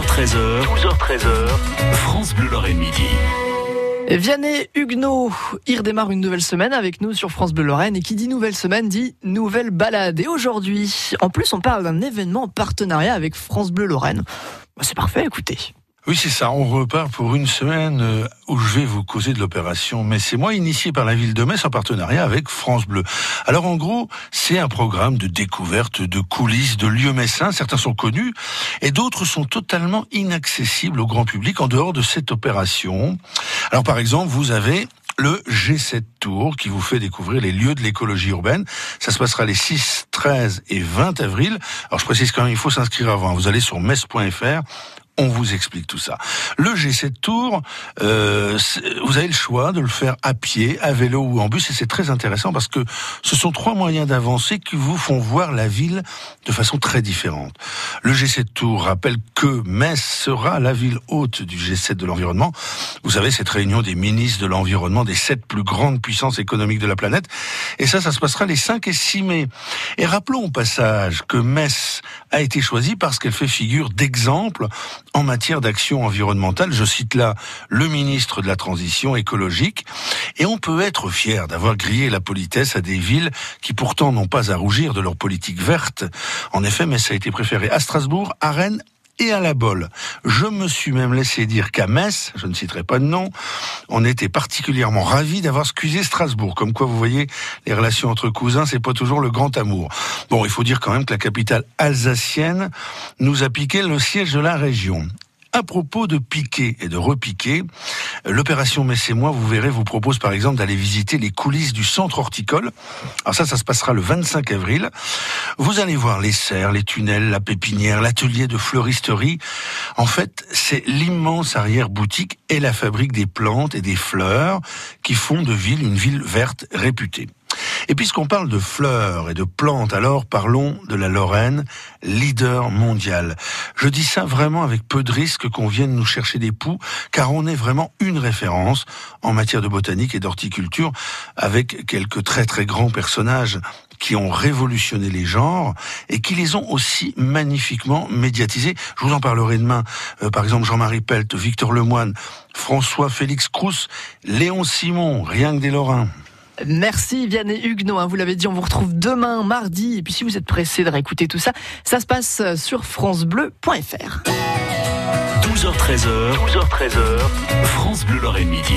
12h13h, 12h13h, France Bleu Lorraine Midi. Vianney Huguenot, il redémarre une nouvelle semaine avec nous sur France Bleu Lorraine et qui dit nouvelle semaine dit nouvelle balade. Et aujourd'hui, en plus, on parle d'un événement en partenariat avec France Bleu Lorraine. Bah, c'est parfait, écoutez. Oui, c'est ça. On repart pour une semaine euh, où je vais vous causer de l'opération Mais c'est moi, initié par la ville de Metz en partenariat avec France Bleu. Alors en gros, c'est un programme de découverte de coulisses de lieux messins. Certains sont connus et d'autres sont totalement inaccessibles au grand public en dehors de cette opération. Alors par exemple, vous avez le G7 Tour qui vous fait découvrir les lieux de l'écologie urbaine. Ça se passera les 6, 13 et 20 avril. Alors je précise quand même, il faut s'inscrire avant. Vous allez sur metz.fr on vous explique tout ça. Le G7 Tour, euh, vous avez le choix de le faire à pied, à vélo ou en bus, et c'est très intéressant parce que ce sont trois moyens d'avancer qui vous font voir la ville de façon très différente. Le G7 Tour rappelle que Metz sera la ville haute du G7 de l'environnement. Vous savez, cette réunion des ministres de l'environnement des sept plus grandes puissances économiques de la planète. Et ça, ça se passera les 5 et 6 mai. Et rappelons au passage que Metz a été choisie parce qu'elle fait figure d'exemple en matière d'action environnementale. Je cite là le ministre de la Transition écologique. Et on peut être fier d'avoir grillé la politesse à des villes qui pourtant n'ont pas à rougir de leur politique verte. En effet, ça a été préféré à Strasbourg, à Rennes et à la Bolle. Je me suis même laissé dire qu'à Metz, je ne citerai pas de nom, on était particulièrement ravis d'avoir scusé Strasbourg. Comme quoi, vous voyez, les relations entre cousins, c'est pas toujours le grand amour. Bon, il faut dire quand même que la capitale alsacienne nous a piqué le siège de la région. À propos de piquer et de repiquer, l'opération Metz et moi, vous verrez, vous propose par exemple d'aller visiter les coulisses du centre horticole. Alors ça, ça se passera le 25 avril. Vous allez voir les serres, les tunnels, la pépinière, l'atelier de fleuristerie. En fait, c'est l'immense arrière-boutique et la fabrique des plantes et des fleurs qui font de Ville une ville verte réputée. Et puisqu'on parle de fleurs et de plantes, alors parlons de la Lorraine, leader mondial. Je dis ça vraiment avec peu de risque qu'on vienne nous chercher des poux, car on est vraiment une référence en matière de botanique et d'horticulture, avec quelques très très grands personnages qui ont révolutionné les genres et qui les ont aussi magnifiquement médiatisés. Je vous en parlerai demain. Euh, par exemple, Jean-Marie Pelt, Victor Lemoine, François Félix Crousse, Léon Simon, rien que des Lorrains. Merci Vianney Huguenot, hein, vous l'avez dit, on vous retrouve demain, mardi, et puis si vous êtes pressé de réécouter tout ça, ça se passe sur francebleu.fr. 12h13h, 12h13h, France Bleu Lorraine Midi.